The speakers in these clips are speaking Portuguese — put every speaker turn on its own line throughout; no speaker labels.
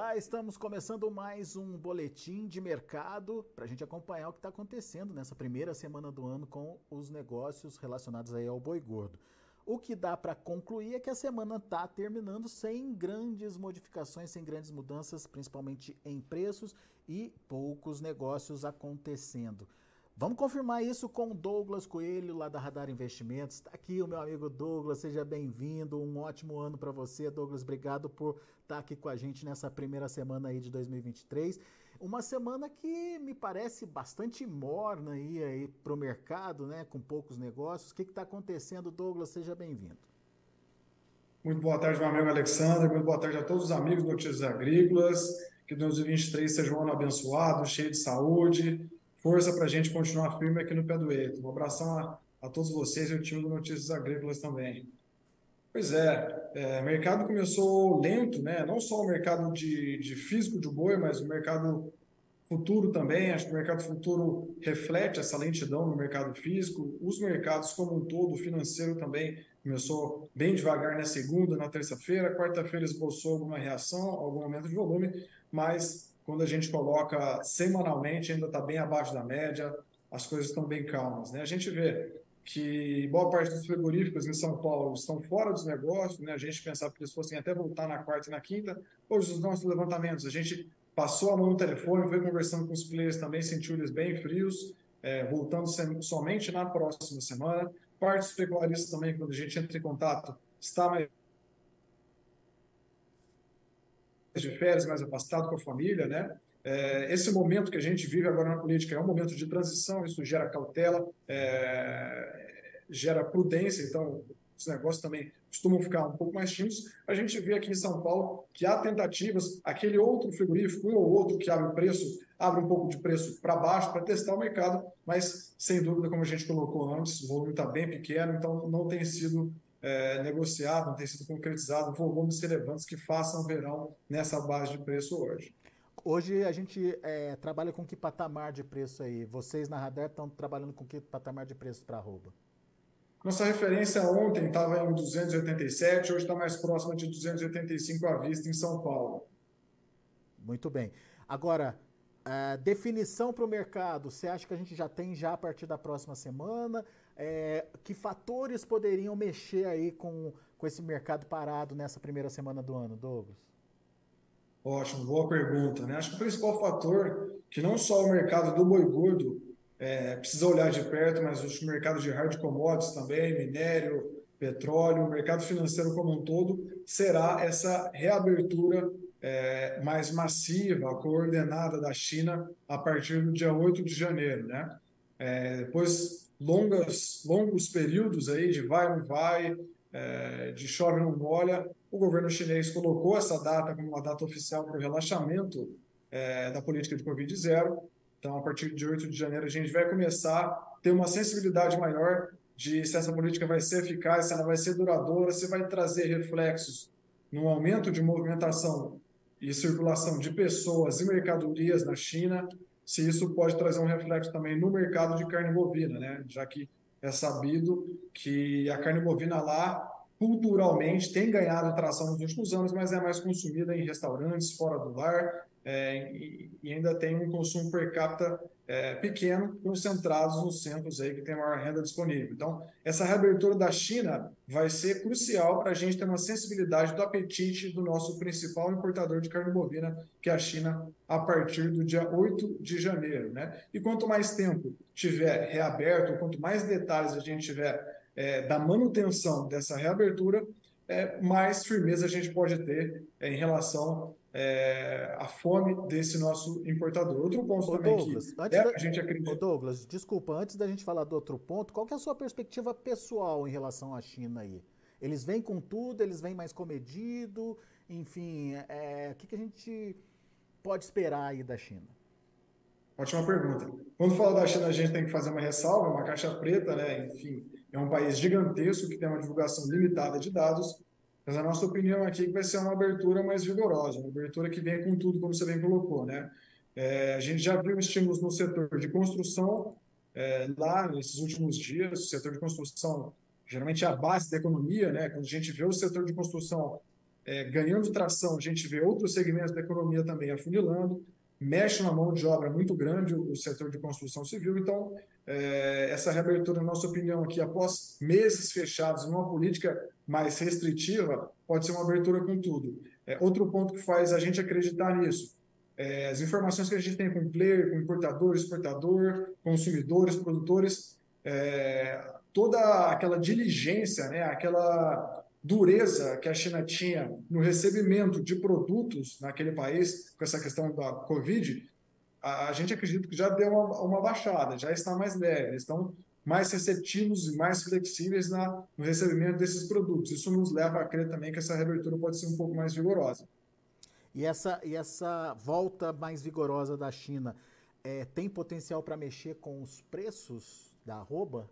Olá, estamos começando mais um boletim de mercado para a gente acompanhar o que está acontecendo nessa primeira semana do ano com os negócios relacionados aí ao boi gordo. O que dá para concluir é que a semana está terminando sem grandes modificações, sem grandes mudanças, principalmente em preços e poucos negócios acontecendo. Vamos confirmar isso com Douglas Coelho, lá da Radar Investimentos. Está aqui o meu amigo Douglas, seja bem-vindo. Um ótimo ano para você, Douglas. Obrigado por estar tá aqui com a gente nessa primeira semana aí de 2023. Uma semana que me parece bastante morna aí, aí para o mercado, né? Com poucos negócios. O que está acontecendo, Douglas? Seja bem-vindo.
Muito boa tarde, meu amigo Alexandre. Muito boa tarde a todos os amigos do Notícias Agrícolas. Que 2023 seja um ano abençoado, cheio de saúde força para a gente continuar firme aqui no pé do eito. Um abração a, a todos vocês e o time do Notícias Agrícolas também. Pois é, é, o mercado começou lento, né? não só o mercado de, de físico de boi, mas o mercado futuro também. Acho que o mercado futuro reflete essa lentidão no mercado físico. Os mercados como um todo, financeiro também, começou bem devagar na segunda, na terça-feira. Quarta-feira esboçou alguma reação, algum aumento de volume, mas quando a gente coloca semanalmente, ainda está bem abaixo da média, as coisas estão bem calmas. Né? A gente vê que boa parte dos frigoríficos em São Paulo estão fora dos negócios, né? a gente pensava que eles fossem até voltar na quarta e na quinta. Hoje, os nossos levantamentos, a gente passou a mão no telefone, foi conversando com os players também, sentiu eles bem frios, é, voltando somente na próxima semana. Parte dos pecuaristas também, quando a gente entra em contato, está mais de férias, mais afastado com a família, né? É, esse momento que a gente vive agora na política é um momento de transição, isso gera cautela, é, gera prudência, então os negócios também costumam ficar um pouco mais tímidos. A gente vê aqui em São Paulo que há tentativas, aquele outro frigorífico, um ou outro que abre o preço, abre um pouco de preço para baixo para testar o mercado, mas sem dúvida, como a gente colocou antes, o volume está bem pequeno, então não tem sido é, negociado, não tem sido concretizado volumes relevantes que façam verão nessa base de preço hoje.
Hoje a gente é, trabalha com que patamar de preço aí? Vocês na Radar estão trabalhando com que patamar de preço para arroba?
Nossa referência ontem estava em 287, hoje está mais próxima de 285 à vista em São Paulo.
Muito bem. Agora, a definição para o mercado, você acha que a gente já tem já a partir da próxima semana? É, que fatores poderiam mexer aí com, com esse mercado parado nessa primeira semana do ano, Douglas?
Ótimo, boa pergunta. Né? Acho que o principal fator que não só o mercado do boi gordo é, precisa olhar de perto, mas o mercado de hard commodities também, minério, petróleo, o mercado financeiro como um todo, será essa reabertura é, mais massiva, coordenada da China a partir do dia 8 de janeiro. Né? É, depois longas, longos períodos aí de vai não vai, é, de chove não molha, o governo chinês colocou essa data como uma data oficial para o relaxamento é, da política de Covid zero. Então, a partir de 8 de janeiro, a gente vai começar a ter uma sensibilidade maior de se essa política vai ser eficaz, se ela vai ser duradoura, se vai trazer reflexos no aumento de movimentação e circulação de pessoas e mercadorias na China, se isso pode trazer um reflexo também no mercado de carne bovina, né? já que é sabido que a carne bovina lá, culturalmente, tem ganhado atração nos últimos anos, mas é mais consumida em restaurantes, fora do lar, é, e, e, ainda tem um consumo per capita é, pequeno, concentrados nos centros aí que tem maior renda disponível. Então, essa reabertura da China vai ser crucial para a gente ter uma sensibilidade do apetite do nosso principal importador de carne bovina, que é a China, a partir do dia 8 de janeiro. Né? E quanto mais tempo tiver reaberto, quanto mais detalhes a gente tiver é, da manutenção dessa reabertura, é, mais firmeza a gente pode ter é, em relação é, a fome desse nosso importador. Outro ponto
Ô,
também
Douglas,
que é,
da...
a gente acredita...
Ô, Douglas, desculpa, antes da gente falar do outro ponto, qual é a sua perspectiva pessoal em relação à China aí? Eles vêm com tudo, eles vêm mais comedido, enfim, é, o que, que a gente pode esperar aí da China?
Ótima pergunta. Quando fala da China, a gente tem que fazer uma ressalva, uma caixa preta, né? Enfim, é um país gigantesco que tem uma divulgação limitada de dados, mas a nossa opinião aqui é que vai ser uma abertura mais vigorosa, uma abertura que vem com tudo, como você bem colocou, né? É, a gente já viu estímulos no setor de construção é, lá nesses últimos dias. O setor de construção geralmente é a base da economia, né? Quando a gente vê o setor de construção é, ganhando tração, a gente vê outros segmentos da economia também afunilando, mexe na mão de obra muito grande o, setor de construção civil. Então, é, essa reabertura, na nossa opinião, aqui, após meses fechados, numa política mais restritiva, pode ser uma abertura com tudo. É, outro ponto que faz a gente acreditar nisso, é, as informações que a gente tem com player, com importador, exportador, consumidores, produtores, é, toda aquela diligência, né, aquela dureza que a China tinha no recebimento de produtos naquele país, com essa questão da Covid, a, a gente acredita que já deu uma, uma, baixada, já está mais leve, estão mais receptivos e mais flexíveis na, no recebimento desses produtos. Isso nos leva a crer também que essa reabertura pode ser um pouco mais vigorosa.
E essa, e essa volta mais vigorosa da China é, tem potencial para mexer com os preços da arroba?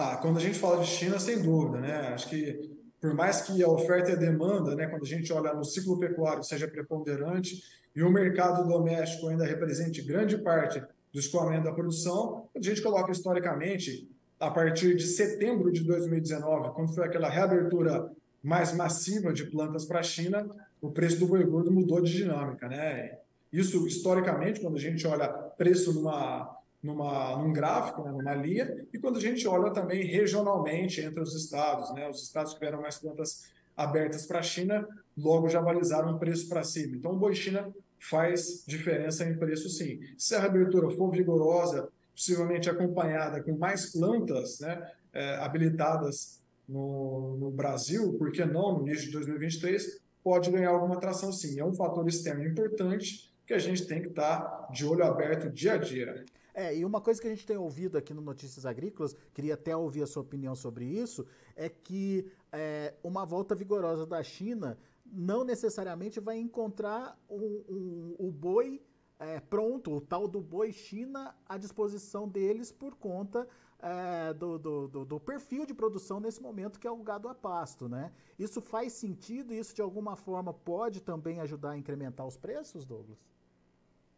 Ah, quando a gente fala de China, sem dúvida, né? Acho que por mais que a oferta e a demanda, né, quando a gente olha no ciclo pecuário, seja preponderante e o mercado doméstico ainda represente grande parte do escoamento da produção, a gente coloca historicamente, a partir de setembro de 2019, quando foi aquela reabertura mais massiva de plantas para a China, o preço do boi gordo mudou de dinâmica, né? Isso historicamente, quando a gente olha preço numa numa, num gráfico, né, numa linha, e quando a gente olha também regionalmente entre os estados, né, os estados que tiveram mais plantas abertas para a China, logo já balizaram o preço para cima. Então, o boi China faz diferença em preço, sim. Se a reabertura for vigorosa, possivelmente acompanhada com mais plantas né, é, habilitadas no, no Brasil, por que não no início de 2023, pode ganhar alguma atração, sim. É um fator externo importante que a gente tem que estar de olho aberto dia a dia.
É, e uma coisa que a gente tem ouvido aqui no Notícias Agrícolas, queria até ouvir a sua opinião sobre isso, é que é, uma volta vigorosa da China não necessariamente vai encontrar um, um, o boi é, pronto, o tal do boi China à disposição deles por conta é, do, do, do, do, perfil de produção nesse momento, que é o gado a pasto. Né? Isso faz sentido? Isso de alguma forma pode também ajudar a incrementar os preços, Douglas?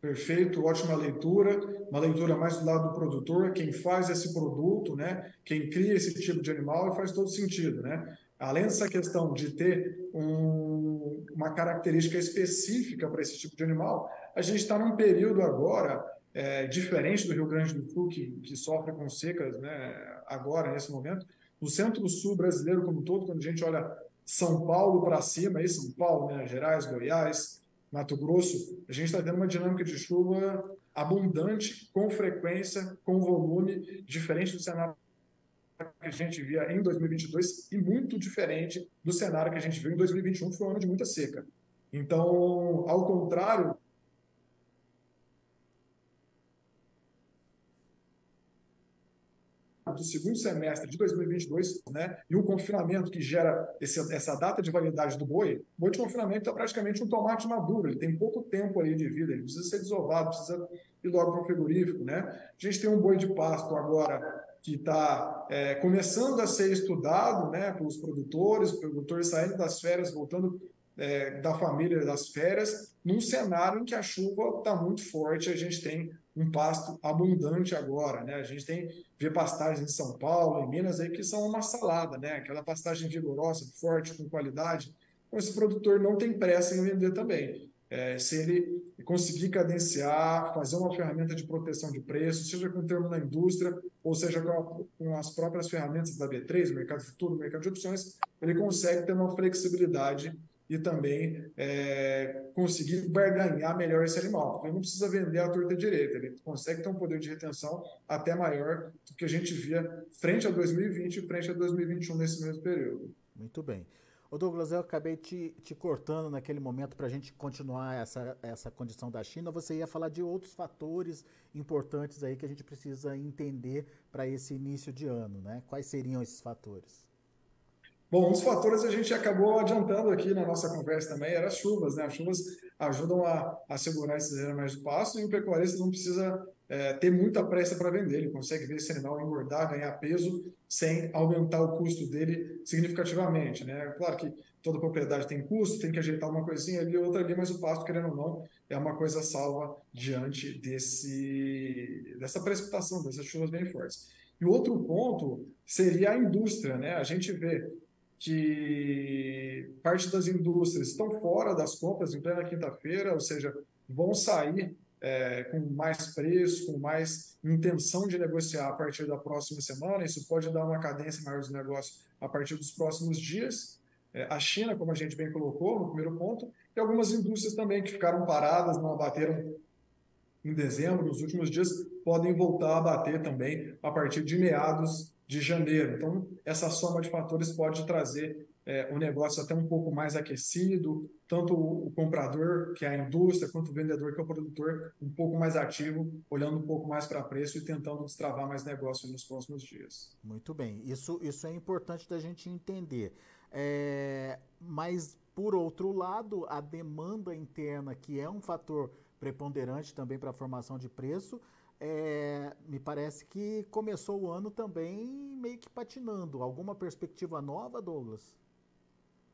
Perfeito, ótima leitura, uma leitura mais do lado do produtor, quem faz esse produto, né, quem cria esse tipo de animal faz todo sentido, né? Além dessa questão de ter um, uma característica específica para esse tipo de animal, a gente está num período agora é, diferente do Rio Grande do Sul, que, que sofre com secas, né, agora, nesse momento. No centro-sul brasileiro como um todo, quando a gente olha São Paulo para cima, aí São Paulo, Minas Gerais, Goiás, Mato Grosso, a gente está tendo uma dinâmica de chuva abundante, com frequência, com volume, diferente do cenário que a gente via em 2022 e muito diferente do cenário que a gente viu em 2021, que foi um ano de muita seca. Então, ao contrário do segundo semestre de 2022, né, e o confinamento que gera esse, essa data de validade do boi, o boi de confinamento é praticamente um tomate maduro, ele tem pouco tempo aí de vida, ele precisa ser desovado, precisa ir logo para o frigorífico. Né? A gente tem um boi de pasto agora que está é, começando a ser estudado né, pelos produtores, produtores saindo das férias, voltando é, da família das férias, num cenário em que a chuva está muito forte, a gente tem um pasto abundante agora, né? A gente tem vê pastagens em São Paulo, em Minas aí que são uma salada, né? Aquela pastagem vigorosa, forte, com qualidade. Então, esse produtor não tem pressa em vender também. É, se ele conseguir cadenciar, fazer uma ferramenta de proteção de preço, seja com termo na indústria, ou seja com, com as próprias ferramentas da B3, mercado futuro, mercado de opções, ele consegue ter uma flexibilidade e também é, conseguir barganhar melhor esse animal. Ele não precisa vender a torta direita, ele consegue ter um poder de retenção até maior do que a gente via frente a 2020 e frente a 2021 nesse mesmo período.
Muito bem. Ô Douglas, eu acabei te, te cortando naquele momento para a gente continuar essa, essa condição da China. Você ia falar de outros fatores importantes aí que a gente precisa entender para esse início de ano, né? Quais seriam esses fatores?
Bom, um dos fatores a gente acabou adiantando aqui na nossa conversa também era as chuvas, né? As chuvas ajudam a, a segurar esses animais do pasto e o pecuarista não precisa é, ter muita pressa para vender, ele consegue ver esse animal engordar, ganhar peso, sem aumentar o custo dele significativamente, né? Claro que toda propriedade tem custo, tem que ajeitar uma coisinha ali, outra ali, mas o pasto, querendo ou não, é uma coisa salva diante desse, dessa precipitação, dessas chuvas bem fortes. E outro ponto seria a indústria, né? A gente vê que parte das indústrias estão fora das compras em plena quinta-feira, ou seja, vão sair é, com mais preço, com mais intenção de negociar a partir da próxima semana. Isso pode dar uma cadência maior de negócio a partir dos próximos dias. É, a China, como a gente bem colocou no primeiro ponto, e algumas indústrias também que ficaram paradas, não abateram em dezembro, nos últimos dias, podem voltar a bater também a partir de meados de janeiro. Então, essa soma de fatores pode trazer é, o negócio até um pouco mais aquecido, tanto o comprador, que é a indústria, quanto o vendedor, que é o produtor, um pouco mais ativo, olhando um pouco mais para preço e tentando destravar mais negócio nos próximos dias.
Muito bem, isso, isso é importante da gente entender. É, mas, por outro lado, a demanda interna, que é um fator preponderante também para a formação de preço, é, me parece que começou o ano também meio que patinando. Alguma perspectiva nova, Douglas?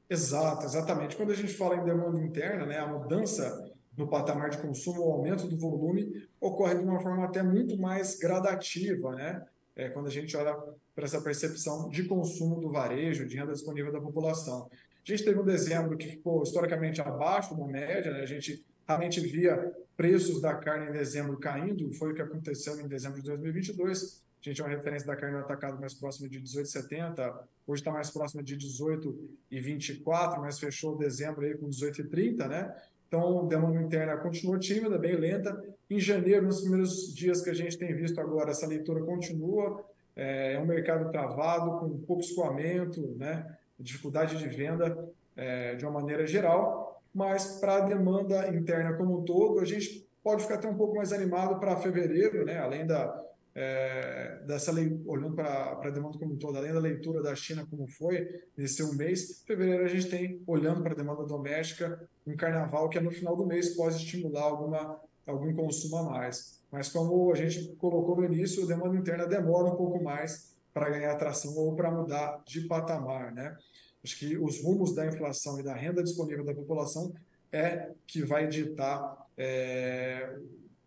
Exato, exatamente. Quando a gente fala em demanda interna, né, a mudança no patamar de consumo, o aumento do volume ocorre de uma forma até muito mais gradativa, né? É, quando a gente olha para essa percepção de consumo do varejo, de renda disponível da população. A gente teve um dezembro que ficou historicamente abaixo da média, né? a gente realmente via preços da carne em dezembro caindo, foi o que aconteceu em dezembro de 2022. A gente é uma referência da carne no atacado mais próxima de 18,70, hoje está mais próxima de 18,24, mas fechou dezembro aí com 18,30, né? Então, demanda interna continua tímida, bem lenta. Em janeiro, nos primeiros dias que a gente tem visto agora, essa leitura continua. É, é um mercado travado, com pouco escoamento, né? dificuldade de venda é, de uma maneira geral mas para a demanda interna como um todo, a gente pode ficar até um pouco mais animado para fevereiro, né? além da, é, dessa olhando para a demanda como um todo, além da leitura da China como foi nesse um mês, fevereiro a gente tem, olhando para a demanda doméstica, um carnaval que é no final do mês pode estimular alguma, algum consumo a mais. Mas como a gente colocou no início, a demanda interna demora um pouco mais para ganhar atração ou para mudar de patamar, né? Acho que os rumos da inflação e da renda disponível da população é que vai ditar é,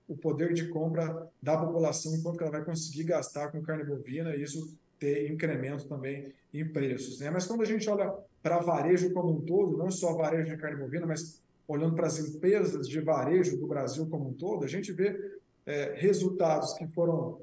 o poder de compra da população, enquanto ela vai conseguir gastar com carne bovina e isso ter incremento também em preços. Né? Mas quando a gente olha para varejo como um todo, não só varejo de carne bovina, mas olhando para as empresas de varejo do Brasil como um todo, a gente vê é, resultados que foram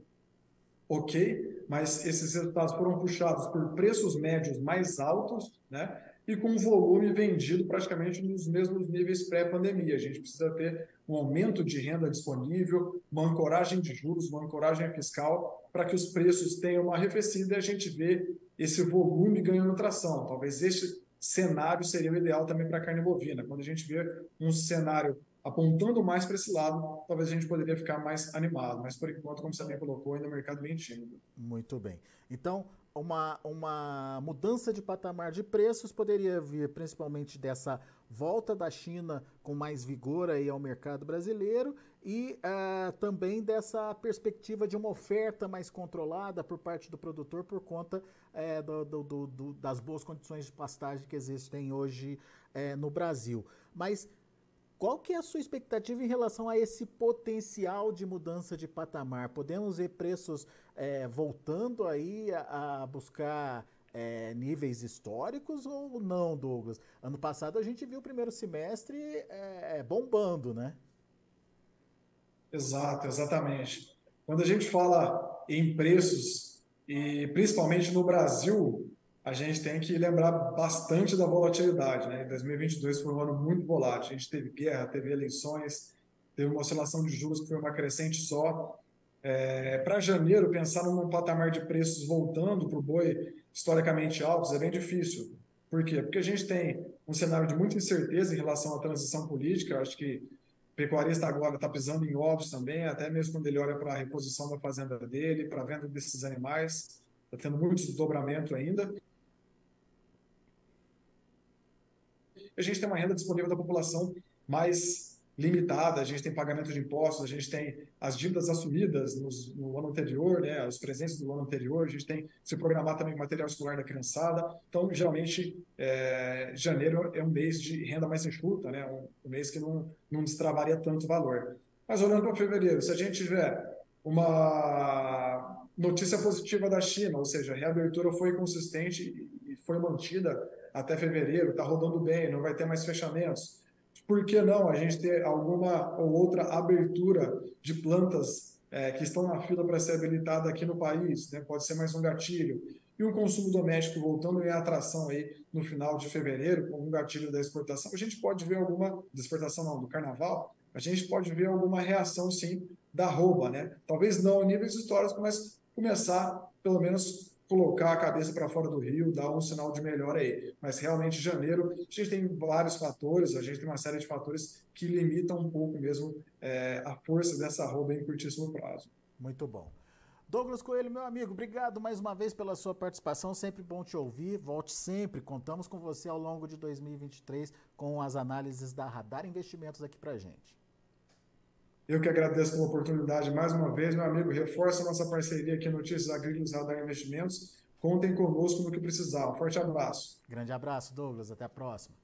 ok, mas esses resultados foram puxados por preços médios mais altos, né? E com volume vendido praticamente nos mesmos níveis pré-pandemia. A gente precisa ter um aumento de renda disponível, uma ancoragem de juros, uma ancoragem fiscal, para que os preços tenham uma arrefecida e a gente vê esse volume ganhando tração. Talvez este cenário seria o ideal também para a carne bovina. Quando a gente vê um cenário apontando mais para esse lado, talvez a gente poderia ficar mais animado. Mas por enquanto, como você bem colocou, ainda é um mercado bem tímido.
Muito bem. Então, uma, uma mudança de patamar de preços poderia vir principalmente dessa volta da China com mais vigor aí ao mercado brasileiro e uh, também dessa perspectiva de uma oferta mais controlada por parte do produtor por conta uh, do, do, do, das boas condições de pastagem que existem hoje uh, no Brasil. Mas qual que é a sua expectativa em relação a esse potencial de mudança de patamar? Podemos ver preços é, voltando aí a, a buscar é, níveis históricos ou não, Douglas? Ano passado a gente viu o primeiro semestre é, bombando, né?
Exato, exatamente. Quando a gente fala em preços, e principalmente no Brasil, a gente tem que lembrar bastante da volatilidade. Né? 2022 foi um ano muito volátil. A gente teve guerra, teve eleições, teve uma oscilação de juros que foi uma crescente só. É, para janeiro, pensar num patamar de preços voltando para o boi historicamente altos é bem difícil. Por quê? Porque a gente tem um cenário de muita incerteza em relação à transição política. Eu acho que o pecuarista agora está pisando em ovos também, até mesmo quando ele olha para a reposição da fazenda dele, para a venda desses animais. Está tendo muito desdobramento ainda. A gente tem uma renda disponível da população mais limitada, a gente tem pagamento de impostos, a gente tem as dívidas assumidas nos, no ano anterior, né, os presentes do ano anterior, a gente tem se programar também material escolar da criançada. Então, geralmente, é, janeiro é um mês de renda mais enxuta, né, um, um mês que não, não destravaria tanto valor. Mas olhando para fevereiro, se a gente tiver uma notícia positiva da China, ou seja, a reabertura foi consistente foi mantida até fevereiro, está rodando bem, não vai ter mais fechamentos. Por que não a gente ter alguma ou outra abertura de plantas é, que estão na fila para ser habilitada aqui no país? Né? Pode ser mais um gatilho. E o consumo doméstico voltando em atração aí no final de fevereiro, com um gatilho da exportação, a gente pode ver alguma, da exportação não, do carnaval, a gente pode ver alguma reação sim da rouba, né? Talvez não a níveis históricos, mas começar pelo menos colocar a cabeça para fora do rio, dar um sinal de melhor aí. Mas realmente, janeiro, a gente tem vários fatores, a gente tem uma série de fatores que limitam um pouco mesmo é, a força dessa rouba em curtíssimo prazo.
Muito bom. Douglas Coelho, meu amigo, obrigado mais uma vez pela sua participação. Sempre bom te ouvir. Volte sempre. Contamos com você ao longo de 2023 com as análises da Radar Investimentos aqui para gente.
Eu que agradeço pela oportunidade mais uma vez, meu amigo. Reforça nossa parceria aqui Notícias Agrícolas Radar Investimentos. Contem conosco no que precisar. Um forte abraço.
Grande abraço, Douglas. Até a próxima.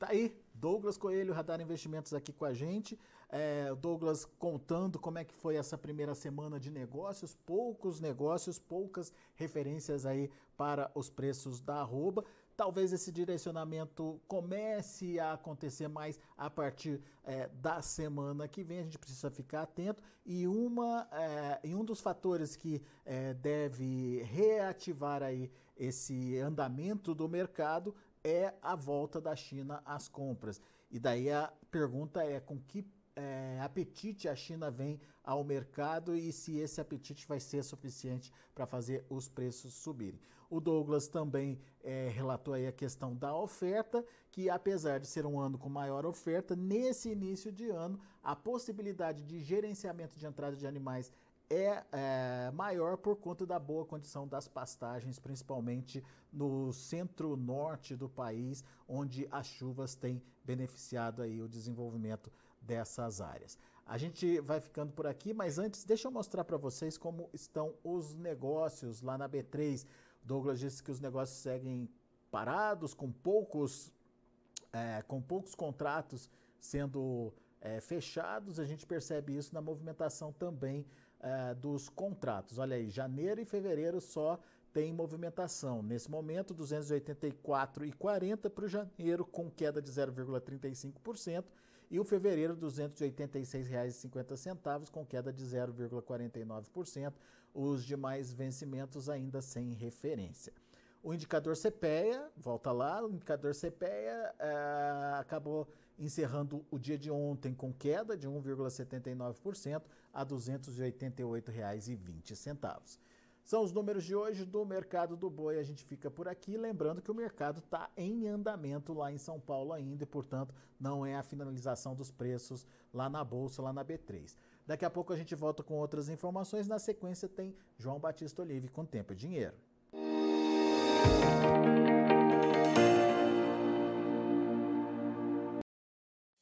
Tá aí, Douglas Coelho, Radar Investimentos aqui com a gente. É, Douglas contando como é que foi essa primeira semana de negócios, poucos negócios, poucas referências aí para os preços da arroba. Talvez esse direcionamento comece a acontecer mais a partir é, da semana que vem. A gente precisa ficar atento. E, uma, é, e um dos fatores que é, deve reativar aí esse andamento do mercado é a volta da China às compras. E daí a pergunta é com que é, apetite a China vem ao mercado e se esse apetite vai ser suficiente para fazer os preços subirem. O Douglas também é, relatou aí a questão da oferta, que apesar de ser um ano com maior oferta, nesse início de ano, a possibilidade de gerenciamento de entrada de animais é, é, maior por conta da boa condição das pastagens, principalmente no centro-norte do país, onde as chuvas têm beneficiado aí o desenvolvimento dessas áreas. A gente vai ficando por aqui, mas antes deixa eu mostrar para vocês como estão os negócios lá na B3. Douglas disse que os negócios seguem parados, com poucos, é, com poucos contratos sendo é, fechados. A gente percebe isso na movimentação também é, dos contratos. Olha aí, janeiro e fevereiro só tem movimentação. Nesse momento, 284,40 para o janeiro, com queda de 0,35%, e o fevereiro, R$ 286,50, com queda de 0,49%. Os demais vencimentos ainda sem referência. O indicador CPEA, volta lá, o indicador CPEA é, acabou encerrando o dia de ontem com queda de 1,79% a R$ 288,20. São os números de hoje do mercado do boi. A gente fica por aqui. Lembrando que o mercado está em andamento lá em São Paulo ainda e, portanto, não é a finalização dos preços lá na Bolsa, lá na B3. Daqui a pouco a gente volta com outras informações. Na sequência tem João Batista Olive com Tempo e Dinheiro.